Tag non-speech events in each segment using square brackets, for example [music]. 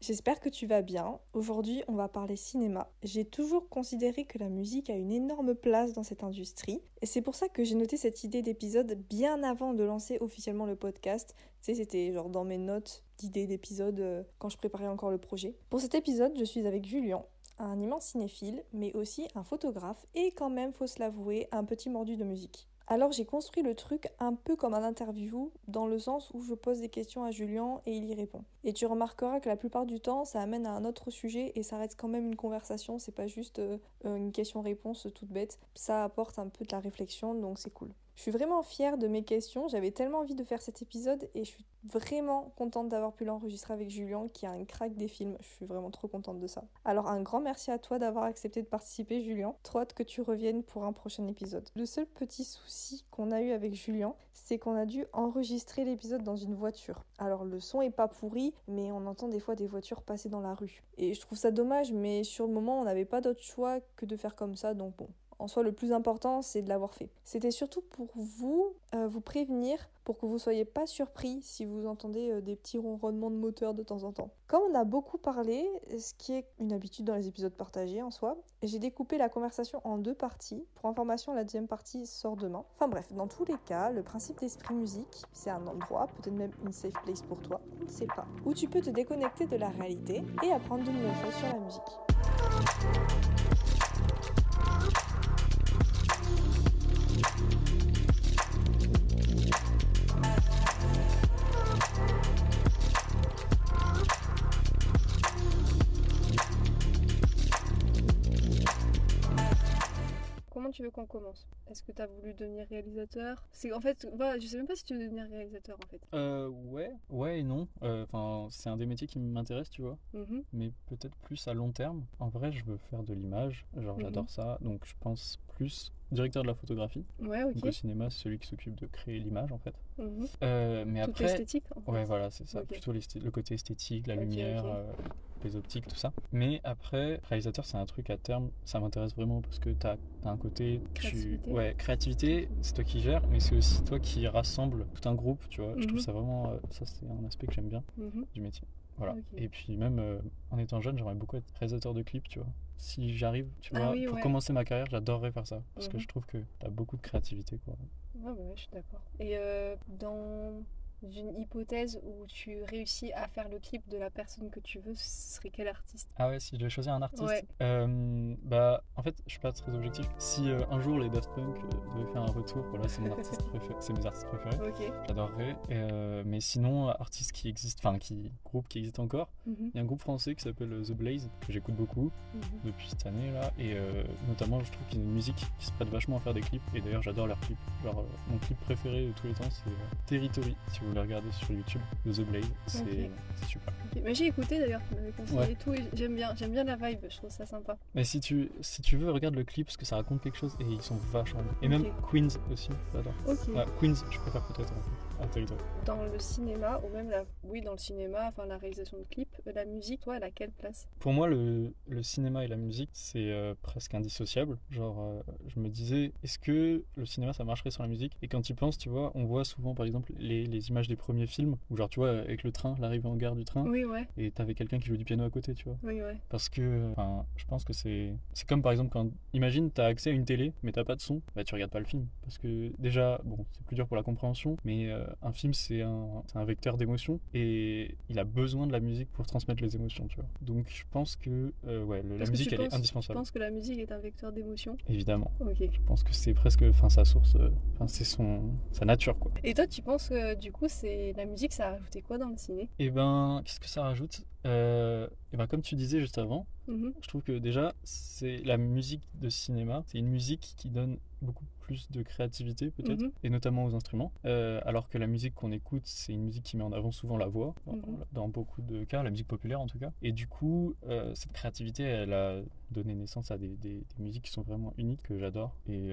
J'espère que tu vas bien. Aujourd'hui, on va parler cinéma. J'ai toujours considéré que la musique a une énorme place dans cette industrie, et c'est pour ça que j'ai noté cette idée d'épisode bien avant de lancer officiellement le podcast. Tu c'était genre dans mes notes d'idées d'épisode euh, quand je préparais encore le projet. Pour cet épisode, je suis avec Julien, un immense cinéphile, mais aussi un photographe et quand même, faut se l'avouer, un petit mordu de musique. Alors j'ai construit le truc un peu comme un interview, dans le sens où je pose des questions à Julien et il y répond. Et tu remarqueras que la plupart du temps, ça amène à un autre sujet et ça reste quand même une conversation, c'est pas juste euh, une question-réponse toute bête. Ça apporte un peu de la réflexion, donc c'est cool. Je suis vraiment fière de mes questions, j'avais tellement envie de faire cet épisode et je suis vraiment contente d'avoir pu l'enregistrer avec Julien qui a un crack des films, je suis vraiment trop contente de ça. Alors un grand merci à toi d'avoir accepté de participer Julien, trop hâte que tu reviennes pour un prochain épisode. Le seul petit souci qu'on a eu avec Julien, c'est qu'on a dû enregistrer l'épisode dans une voiture. Alors le son est pas pourri, mais on entend des fois des voitures passer dans la rue. Et je trouve ça dommage, mais sur le moment on n'avait pas d'autre choix que de faire comme ça, donc bon, en soi, le plus important, c'est de l'avoir fait. C'était surtout pour vous, euh, vous prévenir, pour que vous soyez pas surpris si vous entendez euh, des petits ronronnements de moteur de temps en temps. Comme on a beaucoup parlé, ce qui est une habitude dans les épisodes partagés en soi, j'ai découpé la conversation en deux parties. Pour information, la deuxième partie sort demain. Enfin bref, dans tous les cas, le principe d'esprit musique, c'est un endroit, peut-être même une safe place pour toi, on ne sait pas, où tu peux te déconnecter de la réalité et apprendre de nouvelles choses sur la musique. Tu veux qu'on commence? Est-ce que tu as voulu devenir réalisateur? C'est en fait, voilà, je sais même pas si tu veux devenir réalisateur en fait. Euh, ouais, ouais et non. Euh, Enfin, c'est un des métiers qui m'intéresse, tu vois. Mhm. Mais peut-être plus à long terme. En vrai, je veux faire de l'image. Genre, j'adore ça. Donc, je pense plus directeur de la photographie. Ouais, Donc, ok. au cinéma, c'est celui qui s'occupe de créer l'image, en fait. Mhm. Euh, mais Tout après. esthétique en fait. Ouais, voilà, c'est ça. Plutôt le côté esthétique, la lumière, ok. Les optiques, tout ça. Mais après, réalisateur, c'est un truc à terme, ça m'intéresse vraiment parce que t'as as un côté. tu-. Ouais, créativité, c'est toi qui gères, mais c'est aussi toi qui rassemble tout un groupe, tu vois. Je trouve Mhm. ça vraiment. euh, ça, c'est un aspect que j'aime bien Mhm. du métier. Voilà. Et puis même euh, en étant jeune, j'aimerais beaucoup être réalisateur de clips, tu vois. Si j'arrive, tu Ah vois, oui, pour ouais. commencer ma carrière, j'adorerais faire ça. Parce que Mhm. je trouve que t'as beaucoup de créativité, quoi. Ouais, bah ouais, je suis d'accord. Et euh, dans une hypothèse où tu réussis à faire le clip de la personne que tu veux, ce serait quel artiste? Ah ouais, si je devais choisir un artiste, Ouais. euh, bah en fait, je suis pas très objectif. Si euh, un jour les Daft Punk euh, devaient faire un retour, voilà, c'est mon artiste [laughs] préféré, c'est mes artistes préférés. Ok. J'adorerais. Euh, mais sinon, artiste qui existe, enfin qui groupe qui existe encore, Mhm. il y a un groupe français qui s'appelle The Blaze que j'écoute beaucoup Mhm. depuis cette année là, et notamment je trouve qu'ils ont une musique qui se prête vachement à faire des clips. Et d'ailleurs, j'adore leurs clips. Genre mon clip préféré de tous les temps, c'est Territory. Si vous le regardez sur YouTube, de The Blaze, c'est super. Mais j'ai écouté d'ailleurs, tu m'avais conseillé Ouais. et tout, et j'aime bien, j'aime bien la vibe, je trouve ça sympa. Mais si tu, si tu veux, regarde le clip parce que ça raconte quelque chose et ils sont vachement bons. Et même. Queens aussi, j'adore. Ouais, Queens, je préfère peut-être en fait. Dans le cinéma, ou même la, oui, dans le cinéma, enfin la réalisation de clips, euh, la musique, toi, elle a quelle place? Pour moi, le, le cinéma et la musique, c'est euh, presque indissociable. Genre, euh, je me disais, est-ce que le cinéma, ça marcherait sans la musique? Et quand tu penses, tu vois, on voit souvent, par exemple, les, les images des premiers films, où genre, tu vois, avec le train, l'arrivée en gare du train, Oui, ouais, et t'avais quelqu'un qui joue du piano à côté, tu vois. oui, ouais. Parce que, enfin, je pense que c'est, c'est comme par exemple quand, imagine, t'as accès à une télé, mais t'as pas de son, bah tu regardes pas le film, parce que déjà, bon, c'est plus dur pour la compréhension, mais euh, un film c'est un, c'est un vecteur d'émotion et il a besoin de la musique pour transmettre les émotions, tu vois. Donc je pense que, euh, ouais, le- la que musique elle penses- est Je indispensable, pense que la musique est un vecteur d'émotion? évidemment. Ok. Je pense que c'est presque, enfin, sa source, euh, enfin, c'est son, sa nature, quoi. Et toi, tu penses que du coup, c'est la musique, ça a rajouté quoi dans le ciné? Et ben, qu'est-ce que ça rajoute? Euh, Et ben, comme tu disais juste avant. Mhm. Je trouve que déjà, c'est la musique de cinéma, c'est une musique qui donne beaucoup plus de créativité peut-être, Mhm. et notamment aux instruments. Euh, alors que la musique qu'on écoute, c'est une musique qui met en avant souvent la voix, dans- Mhm. dans beaucoup de cas, la musique populaire en tout cas. Et du coup, euh, cette créativité, elle a donné naissance à des, des- des musiques qui sont vraiment uniques, que j'adore. Et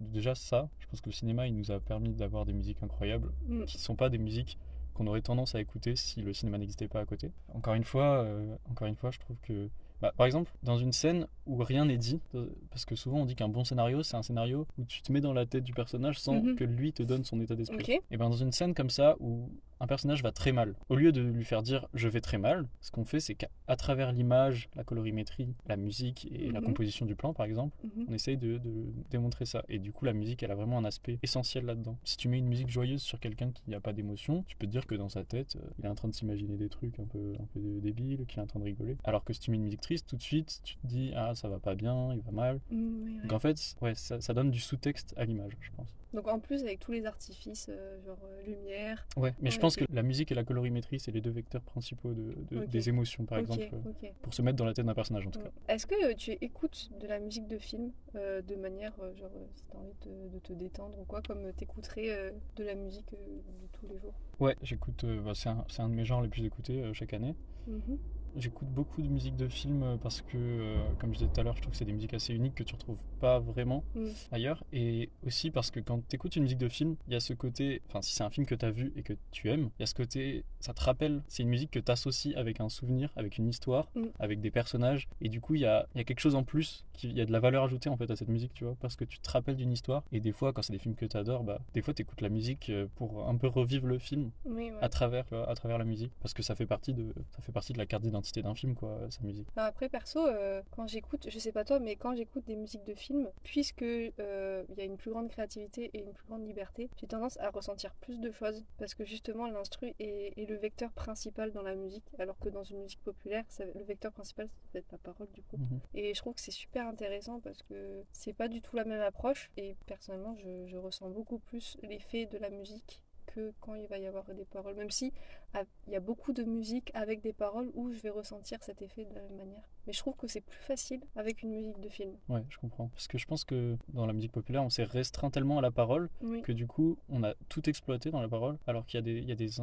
déjà ça, je pense que le cinéma, il nous a permis d'avoir des musiques incroyables, Mm. qui ne sont pas des musiques qu'on aurait tendance à écouter si le cinéma n'existait pas à côté. Encore une fois, euh, encore une fois, je trouve que bah, par exemple, dans une scène où rien n'est dit, euh, parce que souvent on dit qu'un bon scénario, c'est un scénario où tu te mets dans la tête du personnage sans Mhm. que lui te donne son état d'esprit. Et ben dans une scène comme ça où un personnage va très mal. Au lieu de lui faire dire je vais très mal, ce qu'on fait c'est qu'à travers l'image, la colorimétrie, la musique et la Mhm. composition du plan par exemple, Mhm. on essaye de, de démontrer ça. Et du coup, la musique, elle a vraiment un aspect essentiel là-dedans. Si tu mets une musique joyeuse sur quelqu'un qui n'a pas d'émotion, tu peux te dire que dans sa tête, euh, il est en train de s'imaginer des trucs un peu, un peu débiles, qu'il est en train de rigoler. Alors que si tu mets une musique triste, tout de suite, tu te dis ah ça va pas bien, il va mal. Mm, oui, ouais. Donc en fait, ouais, ça, ça donne du sous-texte à l'image, je pense. Donc en plus avec tous les artifices, euh, genre euh, lumière. Ouais, mais je pense que la musique et la colorimétrie, c'est les deux vecteurs principaux de, des émotions, par exemple, euh, pour se mettre dans la tête d'un personnage en tout cas. Mm. Est-ce que tu écoutes de la musique de film de manière, genre, si t'as envie de, de te détendre ou quoi, comme t'écouterais de la musique de tous les jours? Ouais, j'écoute, bah, c'est un, c'est un de mes genres les plus écoutés chaque année. Mhm. J'écoute beaucoup de musique de film euh, parce que, euh, comme je disais tout à l'heure, je trouve que c'est des musiques assez uniques que tu retrouves pas vraiment Mm. ailleurs. Et aussi parce que quand tu écoutes une musique de film, il y a ce côté, enfin, si c'est un film que tu as vu et que tu aimes, il y a ce côté, ça te rappelle, c'est une musique que tu associes avec un souvenir, avec une histoire, Mm. avec des personnages. Et du coup, il y a, y a quelque chose en plus, il y a de la valeur ajoutée en fait à cette musique, tu vois, parce que tu te rappelles d'une histoire. Et des fois, quand c'est des films que tu adores, bah, des fois, tu écoutes la musique euh, pour un peu revivre le film Oui, ouais. à travers, vois, à travers la musique, parce que ça fait partie de, ça fait partie de la carte d'identité d'un film, quoi, sa musique. Non, après, perso, euh, quand j'écoute, je sais pas toi, mais quand j'écoute des musiques de films, puisque euh, il y a une plus grande créativité et une plus grande liberté, j'ai tendance à ressentir plus de choses parce que justement l'instru est, est le vecteur principal dans la musique, alors que dans une musique populaire, ça- le vecteur principal, ça peut être la parole du coup. Mhm. Et je trouve que c'est super intéressant parce que c'est pas du tout la même approche et personnellement, je, je ressens beaucoup plus l'effet de la musique que quand il va y avoir des paroles, même si ah, il y a beaucoup de musique avec des paroles où je vais ressentir cet effet de la même manière. Mais je trouve que c'est plus facile avec une musique de film. Ouais, je comprends. Parce que je pense que dans la musique populaire, on s'est restreint tellement à la parole Oui. que du coup, on a tout exploité dans la parole, alors qu'il y a des, il y a des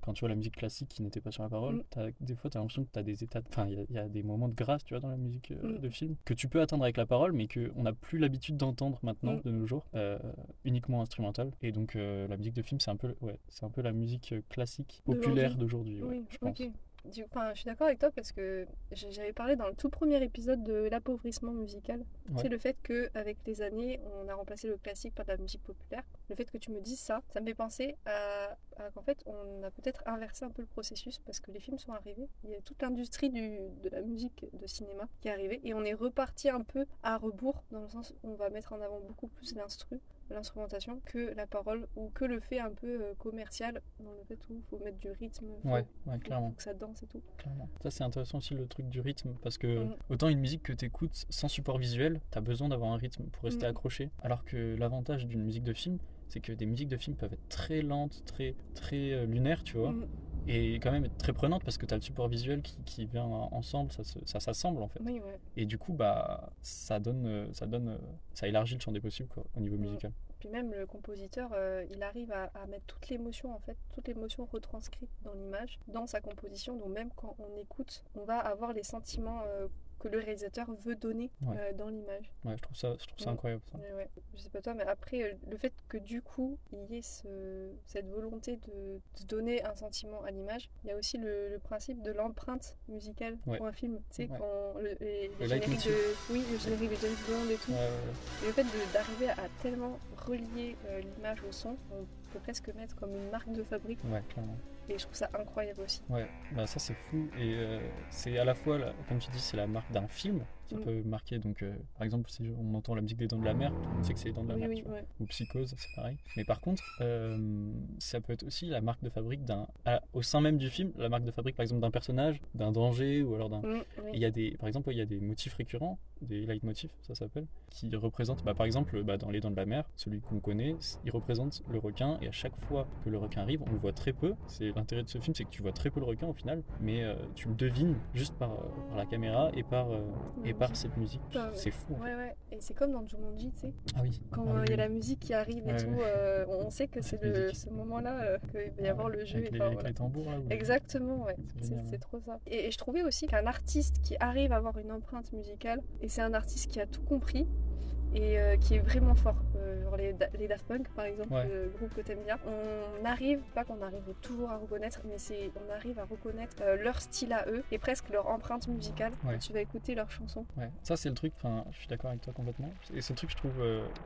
quand tu vois la musique classique qui n'était pas sur la parole, Mm. des fois, tu as l'impression que tu as des états, enfin, il y a- il y, a des moments de grâce, tu vois, dans la musique euh, Mm. de film, que tu peux atteindre avec la parole, mais qu'on n'a plus l'habitude d'entendre maintenant, Mm. de nos jours, euh, uniquement instrumentale. Et donc, euh, la musique de film, c'est un peu, ouais, c'est un peu la musique classique, populaire d'aujourd'hui, ouais, Oui, je pense. Du- enfin, je suis d'accord avec toi parce que j'avais parlé dans le tout premier épisode de l'appauvrissement musical. Ouais. C'est le fait que avec les années, on a remplacé le classique par de la musique populaire. Le fait que tu me dises ça, ça me fait penser à, à qu'en fait, on a peut-être inversé un peu le processus parce que les films sont arrivés. Il y a toute l'industrie du- de la musique de cinéma qui est arrivée et on est reparti un peu à rebours dans le sens où on va mettre en avant beaucoup plus l'instru l'instrumentation que la parole ou que le fait un peu euh, commercial dans le fait où il faut mettre du rythme faut- Ouais, clairement. faut que ça danse et tout Clairement. Ça, c'est intéressant aussi le truc du rythme parce que Mm. autant une musique que tu écoutes sans support visuel, tu as besoin d'avoir un rythme pour rester Mm. accroché. Alors que l'avantage d'une musique de film, c'est que des musiques de film peuvent être très lentes, très, très euh, lunaires, tu vois, Mm. Et quand même être très prenantes parce que tu as le support visuel qui, qui vient ensemble, ça, se- ça s'assemble en fait. oui ouais Et du coup, bah, ça donne, ça donne, ça élargit le champ des possibles quoi, au niveau Mm. musical. puis même le compositeur euh, il arrive à, à mettre toute l'émotion en fait toute l'émotion retranscrite dans l'image dans sa composition donc même quand on écoute on va avoir les sentiments euh, que le réalisateur veut donner Ouais. euh, dans l'image Ouais, je trouve ça, je trouve ça incroyable. Ça. Ouais, je sais pas toi, mais après, euh, le fait que du coup, il y ait ce- cette volonté de, de donner un sentiment à l'image, il y a aussi le, le principe de l'empreinte musicale pour un film. Tu sais, quand le, les, les Le génériques de. Oui, le générique de James Bond et tout. Ouais, ouais, ouais. Et le fait d'arriver à tellement relier euh, l'image au son, on peut presque mettre comme une marque de fabrique. Ouais, clairement. Et je trouve ça incroyable aussi. Ouais, bah ça c'est fou et euh, c'est à la fois, comme tu dis, c'est la marque d'un film qui Mm. peut marquer. Donc, euh, par exemple, si on entend la musique des Dents de la Mer, monde sait que c'est les Dents de la Oui, Mer. oui, ouais. Ou Psychose, c'est pareil. Mais par contre, euh, ça peut être aussi la marque de fabrique d'un, au sein même du film, la marque de fabrique par exemple d'un personnage, d'un danger ou alors d'un. Mm, oui. Il y a des, par exemple, il y a des motifs récurrents, des leitmotifs, ça s'appelle, qui représentent, bah, par exemple, bah, dans Les Dents de la Mer, celui qu'on connaît, il représente le requin, et à chaque fois que le requin arrive, on le voit très peu. C'est l'intérêt de ce film, c'est que tu vois très peu le requin au final, mais euh, tu le devines juste par, par la caméra et par, euh, et par cette musique. Ah. C'est fou. Ouais, ouais. Et c'est comme dans Jumanji, tu sais. Ah oui. Quand Ah oui, il y a oui. la musique qui arrive et Ouais, tout, euh, on sait que c'est ce moment-là euh, qu'il va y avoir le jeu. Avec, et les, enfin, avec les tambours là. Exactement, ouais. C'est trop ça. Et, et je trouvais aussi qu'un artiste qui arrive à avoir une empreinte musicale, et c'est un artiste qui a tout compris, et euh, qui est vraiment fort. Euh, genre les, les Daft Punk par exemple, Ouais. le groupe que t'aimes bien. On arrive, pas qu'on arrive toujours à reconnaître, mais c'est on arrive à reconnaître euh, leur style à eux et presque leur empreinte musicale Ouais. quand tu vas écouter leurs chansons. Ouais, ça c'est le truc, enfin, je suis d'accord avec toi complètement. Et le truc, je trouve,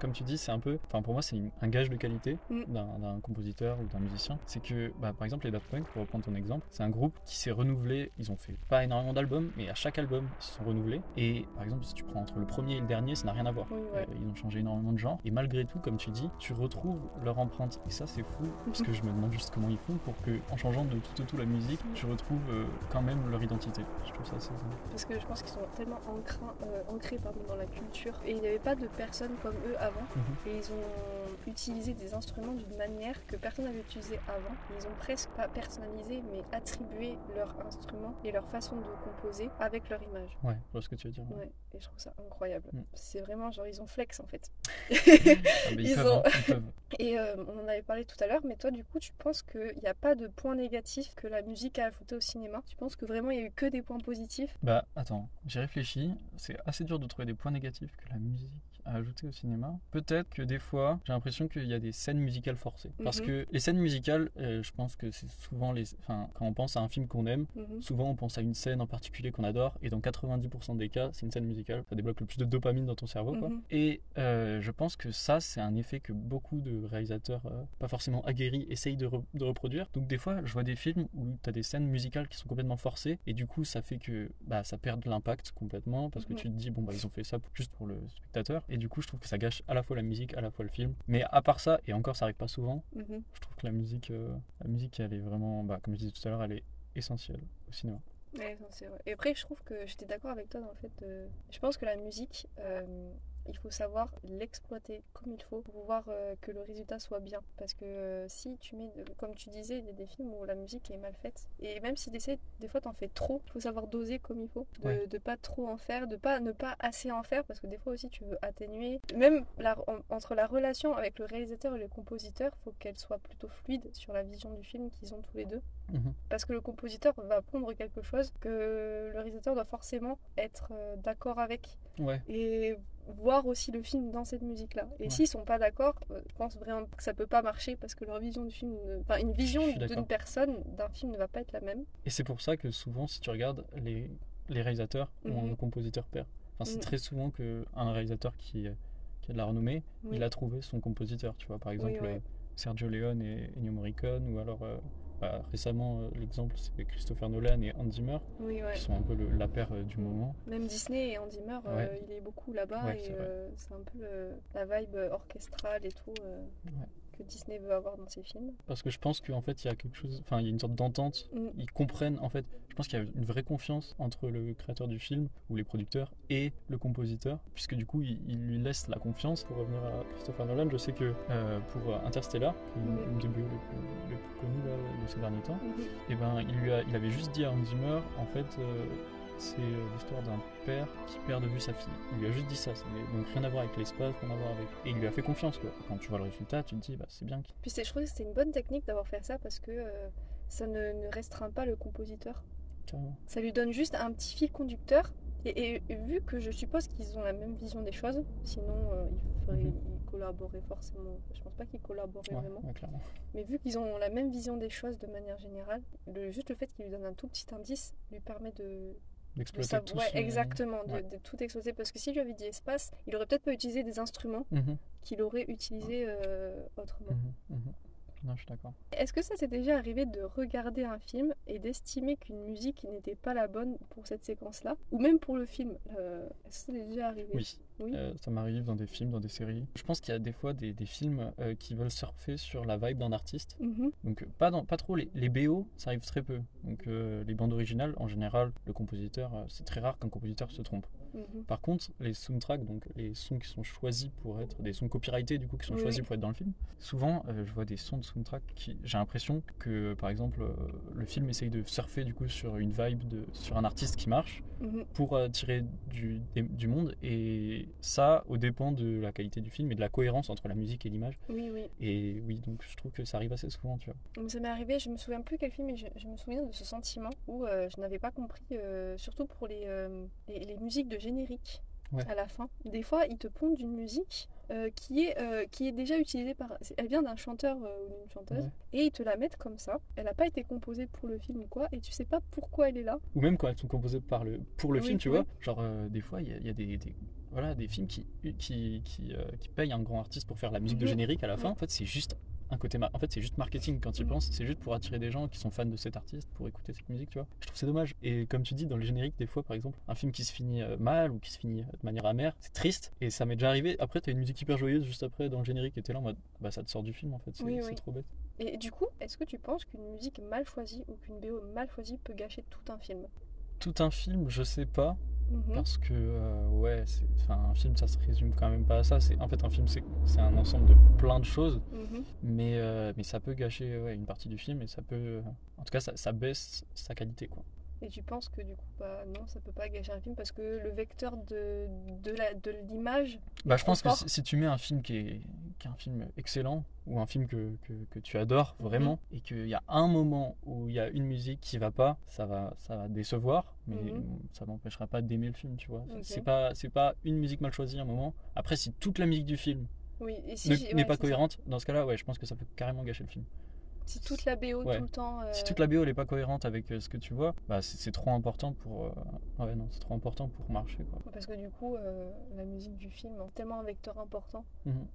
comme tu dis, c'est un peu, enfin pour moi c'est un gage de qualité Mm. d'un d'un compositeur ou d'un musicien. C'est que, bah, par exemple, les Daft Punk, pour reprendre ton exemple, c'est un groupe qui s'est renouvelé. Ils ont fait pas énormément d'albums, mais à chaque album, ils se sont renouvelés. Et par exemple, si tu prends entre le premier et le dernier, ça n'a rien à voir. Oui, ouais. Ils ont changé énormément de genre. Et malgré tout, comme tu dis, tu retrouves leur empreinte. Et ça, c'est fou, parce Mhm. que je me demande juste comment ils font pour que, en changeant de tout au tout la musique, tu retrouves euh, quand même leur identité. Je trouve ça assez. Parce que je pense qu'ils sont tellement ancrés, euh, ancrés pardon, dans la culture. Et il n'y avait pas de personnes comme eux avant. Mhm. Et ils ont utilisé des instruments d'une manière que personne n'avait utilisé avant. Ils ont presque pas personnalisé, mais attribué leur instrument et leur façon de composer avec leur image. Ouais, je vois ce que tu veux dire. Ouais, et je trouve ça incroyable. Mm. C'est vraiment genre, ils ont flex en fait. [laughs] Ah, ils, ont- hein, ils. [laughs] Et euh, on en avait parlé tout à l'heure, mais toi, du coup, tu penses qu'il n'y a pas de point négatif que la musique a ajouté au cinéma? Tu penses que vraiment il y a eu que des points positifs? Bah attends, j'ai réfléchi. C'est assez dur de trouver des points négatifs que la musique a ajouté au cinéma. Peut-être que des fois, j'ai l'impression qu'il y a des scènes musicales forcées. Parce Mhm. que les scènes musicales, euh, je pense que c'est souvent les. Enfin, quand on pense à un film qu'on aime, Mhm. souvent on pense à une scène en particulier qu'on adore. Et dans 90% des cas, c'est une scène musicale. Ça débloque le plus de dopamine dans ton cerveau, quoi. Mhm. Et euh, je pense que ça, c'est un effet que beaucoup de réalisateurs, euh, pas forcément aguerris, essayent de, re- de reproduire. Donc des fois, je vois des films où tu as des scènes musicales qui sont complètement forcées, et du coup, ça fait que bah, ça perd de l'impact complètement, parce que tu te dis, bon, bah, ils ont fait ça pour- juste pour le spectateur. Et du coup, je trouve que ça gâche à la fois la musique, à la fois le film. Mais à part ça, et encore, ça arrive pas souvent, Mhm. je trouve que la musique, euh, la musique elle est vraiment, bah, comme je disais tout à l'heure, elle est essentielle au cinéma. Ouais, non, c'est vrai. Et après, je trouve que j'étais d'accord avec toi dans le fait de... Je pense que la musique, euh, il faut savoir l'exploiter comme il faut pour pouvoir euh, que le résultat soit bien. Parce que euh, si tu mets, de- comme tu disais, il y a des films où la musique est mal faite. Et même si des fois t'en fais trop, il faut savoir doser comme il faut. De, Ouais. de pas trop en faire, de pas ne pas assez en faire, parce que des fois aussi tu veux atténuer. Même la- en- entre la relation avec le réalisateur et le compositeur, faut qu'elle soit plutôt fluide sur la vision du film qu'ils ont tous les deux Mhm. parce que le compositeur va pondre quelque chose que le réalisateur doit forcément être euh, d'accord avec Ouais, et voir aussi le film dans cette musique là et Ouais. s'ils sont pas d'accord euh, je pense vraiment que ça peut pas marcher parce que leur vision du film ne- enfin une vision d'une personne d'un film ne va pas être la même Et c'est pour ça que souvent, si tu regardes, les, les réalisateurs ont Mhm. un compositeur père. Enfin, c'est Mhm. très souvent qu'un réalisateur qui, qui a de la renommée, Oui. il a trouvé son compositeur. Tu vois, par exemple, ouais. euh, Sergio Leone et Ennio Morricone, ou alors euh, bah, récemment, euh, l'exemple, c'est Christopher Nolan et oui ouais qui sont un peu le- la paire euh, du moment. même Disney et Andy Zimmer euh, Ouais. il est beaucoup là-bas et c'est un peu la vibe orchestrale et tout Ouais. Que Disney veut avoir dans ses films Parce que je pense qu'en fait, il y a quelque chose, enfin, il y a une sorte d'entente. Mm. Ils comprennent, en fait, je pense qu'il y a une vraie confiance entre le créateur du film ou les producteurs et le compositeur, puisque du coup, il, il lui laisse la confiance. Pour revenir à Christopher Nolan, je sais que euh, pour Interstellar, qui est une des BO les plus, là, de ces derniers temps, Mhm. et ben, il, lui a, il avait juste dit à Hans Zimmer, en fait, euh, c'est euh, l'histoire d'un père qui perd de vue sa fille. Il lui a juste dit ça, c'est- donc rien à voir avec l'espace, rien à voir avec. Et il lui a fait confiance, quoi. Quand tu vois le résultat, tu te dis, bah, c'est bien Puis c'est- je trouve que c'était une bonne technique d'avoir fait ça parce que euh, ça ne, ne restreint pas le compositeur. carrément. Ça lui donne juste un petit fil conducteur. Et, et- et vu que je suppose qu'ils ont la même vision des choses, sinon euh, ils, feraient- ils collaboreraient forcément. Je pense pas qu'ils collaboreraient Ouais, vraiment. ouais. Mais vu qu'ils ont la même vision des choses de manière générale, le, juste le fait qu'il lui donne un tout petit indice lui permet de, de D'exploiter savoir. tout Ouais, son- exactement, de, Ouais. de tout exploser. Parce que s'il lui avait dit espace, il aurait peut-être pas utilisé des instruments Mhm, qu'il aurait utilisés euh, autrement. mhm, mhm. Non, je suis d'accord. Est-ce que ça s'est déjà arrivé de regarder un film et d'estimer qu'une musique n'était pas la bonne pour cette séquence-là? Ou même pour le film euh, Est-ce que ça t'est déjà arrivé? Oui, Oui. euh, ça m'arrive dans des films, dans des séries. Je pense qu'il y a des fois des, des films euh, qui veulent surfer sur la vibe d'un artiste. Mhm. Donc, pas, dans, pas trop les, les BO, ça arrive très peu. Donc, les bandes originales, en général, le compositeur, c'est très rare qu'un compositeur se trompe. Mhm. Par contre, les soundtracks, donc les sons qui sont choisis pour être des sons copyrightés, du coup, qui sont Oui, choisis pour être dans le film, souvent, euh, je vois des sons de soundtrack qui, j'ai l'impression que, par exemple, euh, le film essaye de surfer du coup sur une vibe, de, sur un artiste qui marche Mhm. pour euh, tirer du, du monde, et ça, au dépend de la qualité du film et de la cohérence entre la musique et l'image. Oui, oui. Et oui, donc je trouve que ça arrive assez souvent, tu vois. Ça m'est arrivé, je me souviens plus quel film, mais je, je me souviens de ce sentiment où euh, je n'avais pas compris, euh, surtout pour les, euh, les, les musiques de générique. Ouais. à la fin, des fois, ils te pondent une musique euh, qui, est, euh, qui est déjà utilisée par. Elle vient d'un chanteur euh, ou d'une chanteuse, Ouais. et ils te la mettent comme ça. Elle n'a pas été composée pour le film ou quoi, et tu sais pas pourquoi elle est là. Ou même quand elles sont composées par le, pour le Oui, film, tu oui. vois. Genre, des fois, il y a, il y a des, des- voilà, des films qui, qui, qui, euh, qui payent un grand artiste pour faire la musique de Mhm. générique à la fin. En fait, c'est juste un côté. En fait, c'est juste marketing quand tu y Mhm. penses. C'est juste pour attirer des gens qui sont fans de cet artiste pour écouter cette musique, tu vois. Je trouve c'est dommage. Et comme tu dis, dans les génériques, des fois, par exemple, un film qui se finit euh, mal ou qui se finit euh, de manière amère, c'est triste. Et ça m'est déjà arrivé. Après, t'as une musique hyper joyeuse juste après dans le générique et t'es là en mode, bah, ça te sort du film en fait. C'est Oui, c'est oui. trop bête. Et du coup, est-ce que tu penses qu'une musique mal choisie ou qu'une BO mal choisie peut gâcher tout un film? Tout un film, je sais pas. Mhm. Parce que, euh, ouais, un film, ça se résume quand même pas à ça. C'est, en fait, un film, c'est, c'est un ensemble de plein de choses, Mhm. mais, euh, mais ça peut gâcher ouais, une partie du film et ça peut. en tout cas, ça, ça baisse sa qualité, quoi. Et tu penses que du coup, bah non, ça peut pas gâcher un film parce que le vecteur de, de, l'image. Bah, je pense que si, si tu mets un film qui est, qui est un film excellent ou un film que, que, que tu adores vraiment et qu'il y a un moment où il y a une musique qui va pas, ça va, ça va décevoir, mais Mhm. ça m'empêchera pas d'aimer le film, tu vois. C'est pas, c'est pas une musique mal choisie à un moment. Après, si toute la musique du film Oui, si n'est ouais, pas ça. cohérente, dans ce cas-là, ouais, je pense que ça peut carrément gâcher le film. Si toute la BO Ouais. tout le temps. euh, Si toute la BO n'est pas cohérente avec euh, ce que tu vois, bah c'est trop important pour, euh, ouais non, c'est trop important pour marcher quoi. Parce que du coup, euh, la musique du film a tellement un vecteur important Mhm.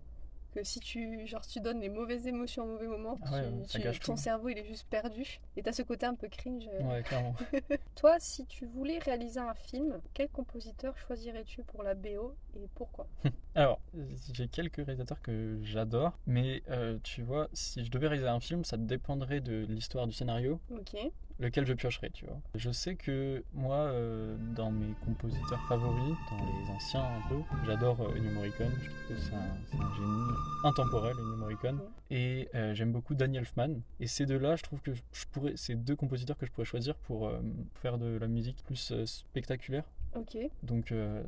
que si tu, genre, tu donnes les mauvaises émotions au mauvais moment, Ah tu- ouais, ton tout. cerveau il est juste perdu. Et t'as ce côté un peu cringe. euh. Ouais, clairement. [laughs] Toi, si tu voulais réaliser un film, quel compositeur choisirais-tu pour la BO et pourquoi [laughs] Alors, j'ai quelques réalisateurs que j'adore, mais euh, tu vois, si je devais réaliser un film, ça dépendrait de l'histoire du scénario, Ok. lequel je piocherais, tu vois. Je sais que moi, euh, dans mes compositeurs favoris, dans les anciens un peu, j'adore euh, Ennio Morricone, je trouve que c'est un, génie intemporel, Ennio Morricone, et euh, j'aime beaucoup Danny Elfman, et ces deux-là, je trouve que je pourrais, c'est deux compositeurs que je pourrais choisir pour faire de la musique plus spectaculaire. Ok. Donc euh,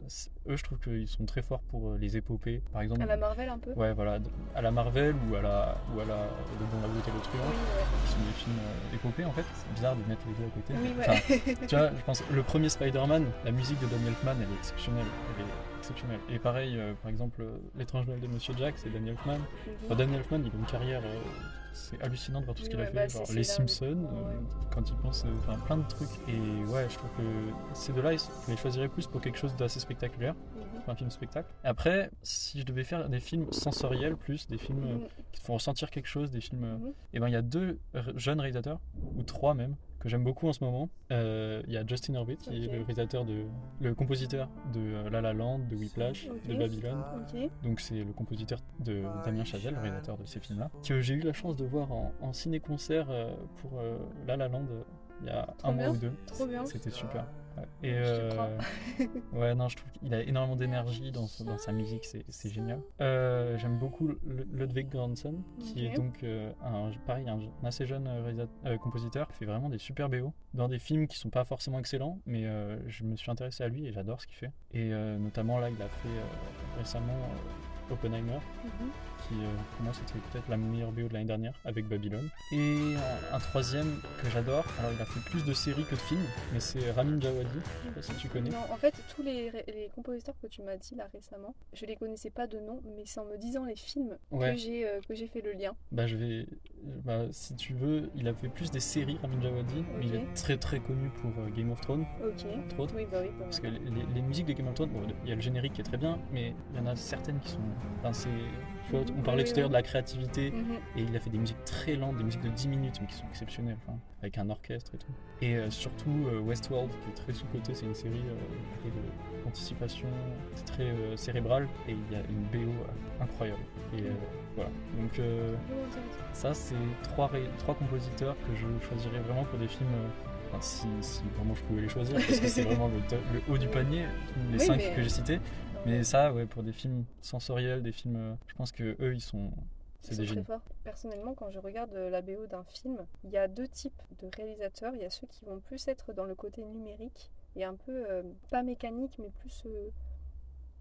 eux, je trouve qu'ils sont très forts pour euh, les épopées, par exemple. À la Marvel un peu Ouais, voilà, à la Marvel ou à la, ou à la Le Bon, la Beauté et le Oui, Truand, ouais. qui sont des films euh, épopées en fait. C'est bizarre de mettre les deux à côté. Oui, Enfin, ouais. [laughs] tu vois, je pense le premier Spider-Man, la musique de Daniel Elfman, elle est exceptionnelle. Elle est exceptionnelle. Et pareil, euh, par exemple, euh, L'étrange Noël de Monsieur Jack, c'est Daniel Elfman. Mhm. Enfin, Daniel Elfman, il a une carrière. euh, c'est hallucinant de voir tout ce qu'il a fait. bah, genre les Simpsons, ouais. quand il pense, enfin plein de trucs. Et ouais, je trouve que ces deux-là, je les choisirais plus pour quelque chose d'assez spectaculaire, Mhm. pour un film spectacle. Après, si je devais faire des films sensoriels plus, des films Mhm. qui te font ressentir quelque chose, des films. Et ben il y a deux jeunes réalisateurs, ou trois même, que j'aime beaucoup en ce moment. Euh, Il y a Justin Orbit, qui est le réalisateur de. le compositeur de euh, La La Land, de Whiplash, de Babylone. Ok. Donc c'est le compositeur de Damien Chazelle, le réalisateur de ces films-là, que j'ai eu la chance de voir en, en ciné-concert euh, pour La La Land il y a Trop un mois ou deux. trop bien. C'était super. Ouais. Et euh, [laughs] ouais, non, je trouve qu'il a énormément d'énergie dans, dans sa musique, c'est génial. Euh, J'aime beaucoup Ludwig Göransson, qui est donc euh, un, pareil, un, un assez jeune compositeur, qui fait vraiment des super BO dans des films qui sont pas forcément excellents, mais je me suis intéressé à lui et j'adore ce qu'il fait. Et notamment là, il a fait récemment Oppenheimer, Mhm. Qui euh, pour moi c'était peut-être la meilleure BO de l'année dernière avec Babylone. Et un, un troisième que j'adore, alors il a fait plus de séries que de films, mais c'est Ramin Djawadi, je sais pas si tu connais. Non, en fait, tous les, compositeurs que tu m'as dit là récemment, je les connaissais pas de nom, mais c'est en me disant les films Ouais. que j'ai euh, que j'ai fait le lien. Bah je vais, bah, si tu veux, il a fait plus des séries Ramin Djawadi, mais il est très très connu pour euh, Game of Thrones, Ok. entre autres. Oui, bah oui. bah Parce que les, les- les musiques de Game of Thrones, bon, il y a le générique qui est très bien, mais il y en a certaines qui sont. Enfin, c'est. Tu vois, on parlait tout à l'heure de la créativité, Mhm. et il a fait des musiques très lentes, des musiques de 10 minutes, mais qui sont exceptionnelles, enfin, avec un orchestre et tout. Et euh, surtout euh, Westworld, qui est très sous-côté, c'est une série euh, d'anticipation, c'est très euh, cérébral, et il y a une BO incroyable. Et voilà. Donc. ça, c'est trois, trois compositeurs que je choisirais vraiment pour des films. enfin, si, si vraiment je pouvais les choisir, parce que c'est [laughs] vraiment le, haut du panier, les Oui, cinq mais- que j'ai cités. Mais ça, ouais, pour des films sensoriels, des films. euh, je pense que eux, ils sont. C'est des très forts. Personnellement, quand je regarde euh, la BO d'un film, il y a deux types de réalisateurs. Il y a ceux qui vont plus être dans le côté numérique et un peu euh, pas mécanique, mais plus euh,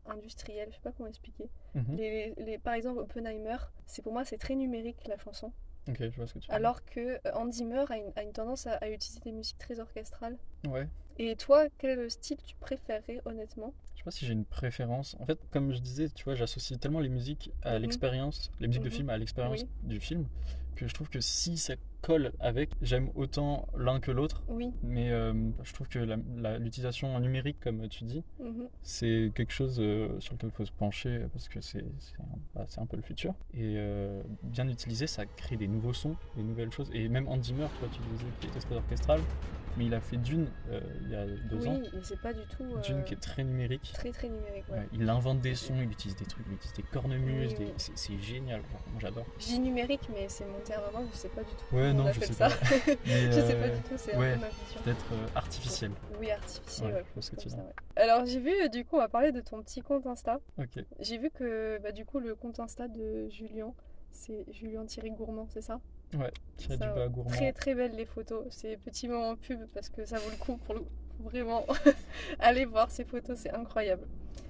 industriel. Je sais pas comment expliquer. Mhm. Les, les- par exemple, Oppenheimer, c'est pour moi c'est très numérique la chanson. Ok, je vois ce que tu alors que Andy Murray a une, a une tendance à, à utiliser des musiques très orchestrales. Ouais. Et toi, quel style tu préférais honnêtement? Je sais pas si j'ai une préférence. En fait, comme je disais, tu vois, j'associe tellement les musiques à Mhm. l'expérience, les musiques de Mhm. film à l'expérience Oui. du film, que je trouve que si ça colle avec, j'aime autant l'un que l'autre. Oui. Mais euh, je trouve que l'utilisation numérique, comme tu dis, Mhm. c'est quelque chose euh, sur lequel il faut se pencher parce que c'est un, bah, un peu le futur. Et euh, bien utilisé, ça crée des nouveaux sons, des nouvelles choses. Et même Andy Murray, tu vois, tu disais qu'il était très orchestral, mais il a fait Dune il y a deux Oui, ans. mais c'est pas du tout euh, Dune qui est très numérique. très très numérique. ouais. Il invente des sons, il utilise des trucs, il utilise des cornemuses, Oui, des- oui. c'est génial. Moi j'adore. Dis numérique, mais c'est mon terme avant, je sais pas du tout. Ouais, on non, je sais ça. pas. [laughs] Je sais euh, pas du tout, c'est ouais, un peu ma vision. Peut-être euh, artificiel. Oui, artificiel, que ça, ouais. Alors j'ai vu, euh, du coup, on va parler de ton petit compte Insta. Ok. J'ai vu que bah, du coup le compte Insta de Julien, c'est Julien Thierry Gourmand, c'est ça? Ouais, tiré du Ça, bas gourmand. Très très belles les photos. C'est petit moment pub parce que ça vaut le coup pour le vraiment [laughs] aller voir ces photos, c'est incroyable.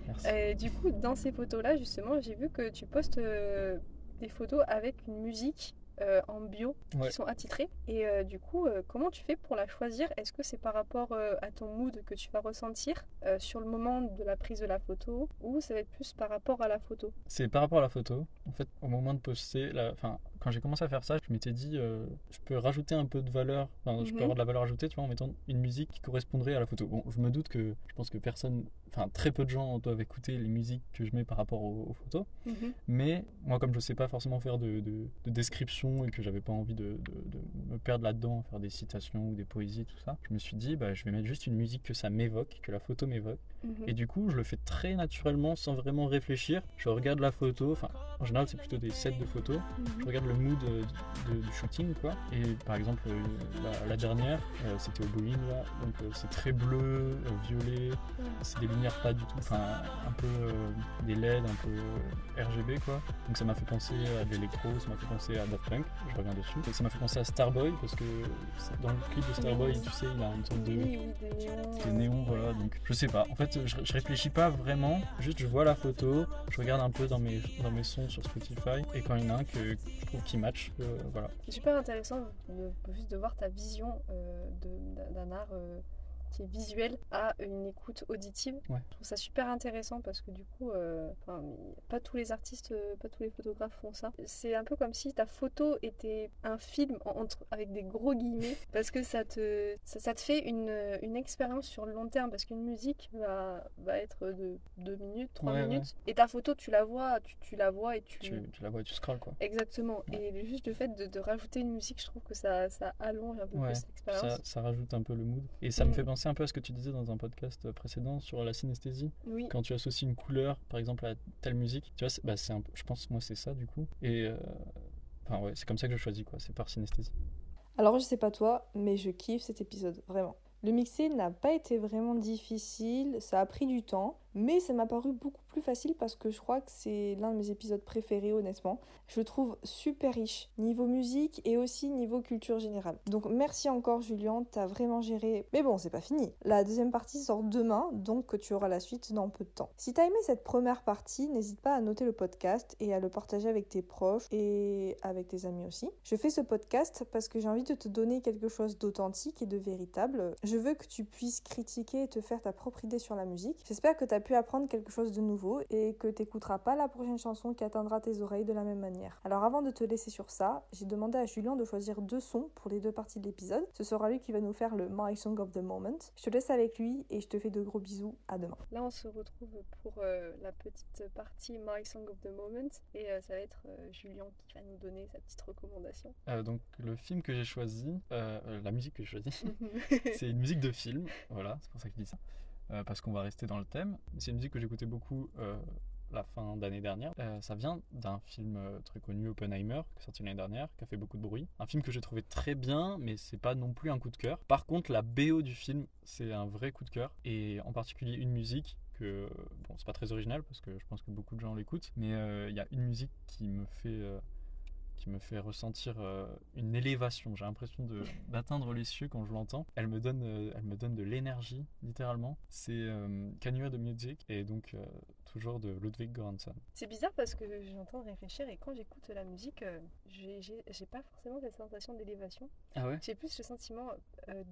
Merci. Et du coup, dans ces photos-là, justement, j'ai vu que tu postes euh, des photos avec une musique euh, en bio Ouais. qui sont attitrées. Et euh, du coup, euh, comment tu fais pour la choisir? Est-ce que c'est par rapport à ton mood que tu vas ressentir sur le moment de la prise de la photo? Ou ça va être plus par rapport à la photo? C'est par rapport à la photo. En fait, au moment de poster, la... enfin, quand j'ai commencé à faire ça, je m'étais dit, euh, je peux rajouter un peu de valeur, enfin, je peux Mhm. avoir de la valeur ajoutée, tu vois, en mettant une musique qui correspondrait à la photo. Bon, je me doute que je pense que personne, enfin, très peu de gens doivent écouter les musiques que je mets par rapport aux, aux photos. Mais moi, comme je sais pas forcément faire de, de- de description et que j'avais pas envie de, me perdre là-dedans, faire des citations ou des poésies, tout ça, je me suis dit, bah, je vais mettre juste une musique que ça m'évoque, que la photo m'évoque. Mhm. Et du coup, je le fais très naturellement, sans vraiment réfléchir. Je regarde la photo, enfin, en général, c'est plutôt des sets de photos. Je Mhm. regarde le mood euh, du shooting, quoi. Et par exemple, euh, la, la dernière, euh, c'était au Boeing, là. Donc, euh, c'est très bleu, euh, violet. C'est des pas du tout, enfin, un peu euh, des LED, un peu euh, RGB, quoi. Donc, ça m'a fait penser à de l'électro, ça m'a fait penser à Daft Punk, je reviens dessus. Et ça m'a fait penser à Starboy, parce que dans le clip de Starboy, tu sais, il a une sorte de néons, voilà. Donc, je sais pas. En fait, je, je réfléchis pas vraiment. Juste, je vois la photo, je regarde un peu dans mes, dans mes sons sur Spotify. Et quand il y en a un que je trouve qui match, euh, voilà. C'est super intéressant de, juste de voir ta vision euh, d'un- art qui est visuel à une écoute auditive. Ouais. Je trouve ça super intéressant parce que du coup, euh, pas tous les artistes, euh, pas tous les photographes font ça. C'est un peu comme si ta photo était un film en- entre, avec des gros guillemets [laughs] parce que ça te, ça, ça te fait une, une expérience sur le long terme parce qu'une musique va, va être de 2 minutes, 3 Ouais, minutes et ta photo tu la vois, tu, tu la vois et tu, Tu, tu la vois et tu scrolls, quoi. Exactement. Et juste le fait de, de rajouter une musique, je trouve que ça, ça allonge un peu plus l'expérience. Ça, ça rajoute un peu le mood. Et ça me Mm. fait penser un peu à ce que tu disais dans un podcast précédent sur la synesthésie. Oui. Quand tu associes une couleur, par exemple, à telle musique, tu vois, c'est- bah, c'est un peu- je pense, moi, c'est ça, du coup. Et. euh, Enfin, ouais, c'est comme ça que je choisis, quoi. C'est par synesthésie. Alors je sais pas toi, mais je kiffe cet épisode, vraiment. Le mixer n'a pas été vraiment difficile, ça a pris du temps, mais ça m'a paru beaucoup plus facile parce que je crois que c'est l'un de mes épisodes préférés honnêtement. Je le trouve super riche, niveau musique et aussi niveau culture générale. Donc merci encore Julien, t'as vraiment géré. Mais bon, c'est pas fini. La deuxième partie sort demain, donc tu auras la suite dans peu de temps. Si t'as aimé cette première partie, n'hésite pas à noter le podcast et à le partager avec tes proches et avec tes amis aussi. Je fais ce podcast parce que j'ai envie de te donner quelque chose d'authentique et de véritable. Je veux que tu puisses critiquer et te faire ta propre idée sur la musique. J'espère que tu as pu apprendre quelque chose de nouveau et que t'écouteras pas la prochaine chanson qui atteindra tes oreilles de la même manière. Alors avant de te laisser sur ça, j'ai demandé à Julien de choisir deux sons pour les deux parties de l'épisode. Ce sera lui qui va nous faire le My Song of the Moment. Je te laisse avec lui et je te fais de gros bisous. À demain. Là, on se retrouve pour euh, la petite partie My Song of the Moment et euh, ça va être euh, Julien qui va nous donner sa petite recommandation. Euh, donc, le film que j'ai choisi, la musique que j'ai choisie, [laughs] [laughs] c'est une musique de film, voilà, c'est pour ça que je dis ça, Euh, parce qu'on va rester dans le thème. C'est une musique que j'écoutais beaucoup euh, la fin d'année dernière. Euh, ça vient d'un film très connu, Oppenheimer, qui est sorti l'année dernière, qui a fait beaucoup de bruit. Un film que j'ai trouvé très bien, mais c'est pas non plus un coup de cœur. Par contre, la BO du film, c'est un vrai coup de cœur, et en particulier une musique que, bon, c'est pas très original, parce que je pense que beaucoup de gens l'écoutent, mais il y a une musique qui me fait... qui me fait ressentir euh, une élévation. J'ai l'impression [laughs] d'atteindre les cieux quand je l'entends. Elle me donne, euh, elle me donne de l'énergie, littéralement. C'est euh, Canua de Music et donc toujours de Ludwig Göransson. C'est bizarre parce que j'entends réfléchir et quand j'écoute la musique, j'ai pas forcément cette sensation d'élévation. Ah ouais? J'ai plus le sentiment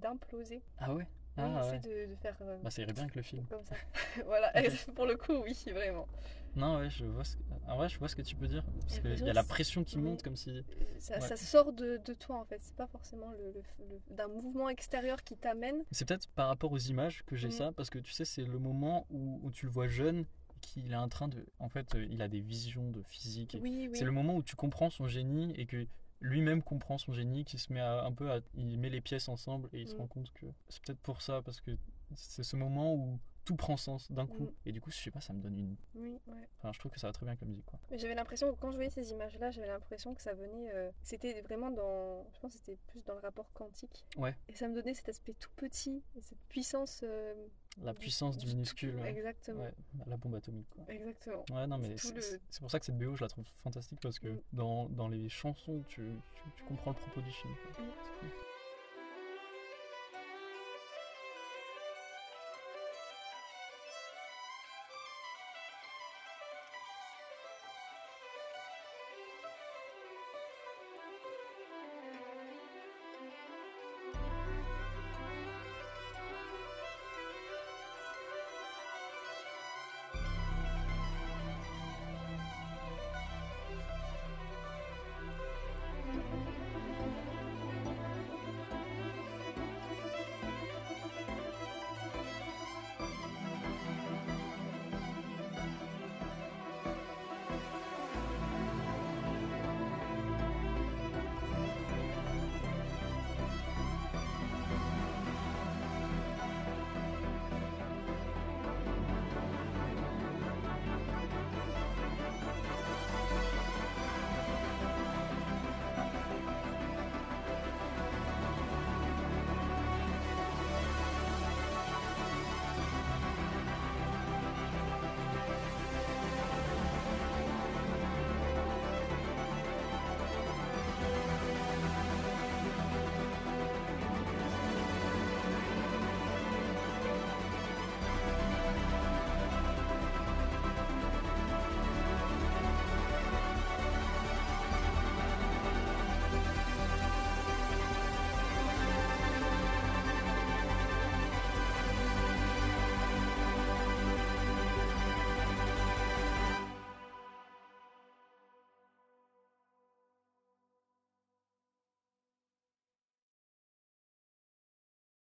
d'imploser. Ah ouais? Ah ouais. de, de faire euh, Bah ça irait bien avec le film. comme ça. [laughs] voilà, [laughs] pour le coup, oui, vraiment. Non ouais, je vois ce que... En vrai, je vois ce que tu peux dire. Parce qu'il y a la que pression qui monte comme si... Ça, Ouais. ça sort de, de toi en fait, c'est pas forcément le, le- le- d'un mouvement extérieur qui t'amène. C'est peut-être par rapport aux images que j'ai Mhm. ça, parce que tu sais, c'est le moment où, où tu le vois jeune, qu'il est en train de... En fait, euh, il a des visions de physique. Oui, oui. C'est le moment où tu comprends son génie et que lui-même comprend son génie, qui se met à, un peu à... Il met les pièces ensemble et il se Mhm. rend compte que c'est peut-être pour ça, parce que c'est ce moment où tout prend sens d'un coup. Mhm. Et du coup, je sais pas, ça me donne une... Oui, ouais. Enfin, je trouve que ça va très bien comme musique, quoi. Mais j'avais l'impression quand je voyais ces images-là, j'avais l'impression que ça venait. euh, c'était vraiment dans. Je pense que c'était plus dans le rapport quantique. Ouais. Et ça me donnait cet aspect tout petit, et cette puissance. euh, La puissance du tout- minuscule. ouais. Exactement. Ouais, la bombe atomique, quoi. Exactement. Ouais, non, mais C'est le- pour ça que cette BO, je la trouve fantastique parce que Mm. dans, dans les chansons, tu, tu, tu comprends le propos du film. quoi. Mm. C'est cool.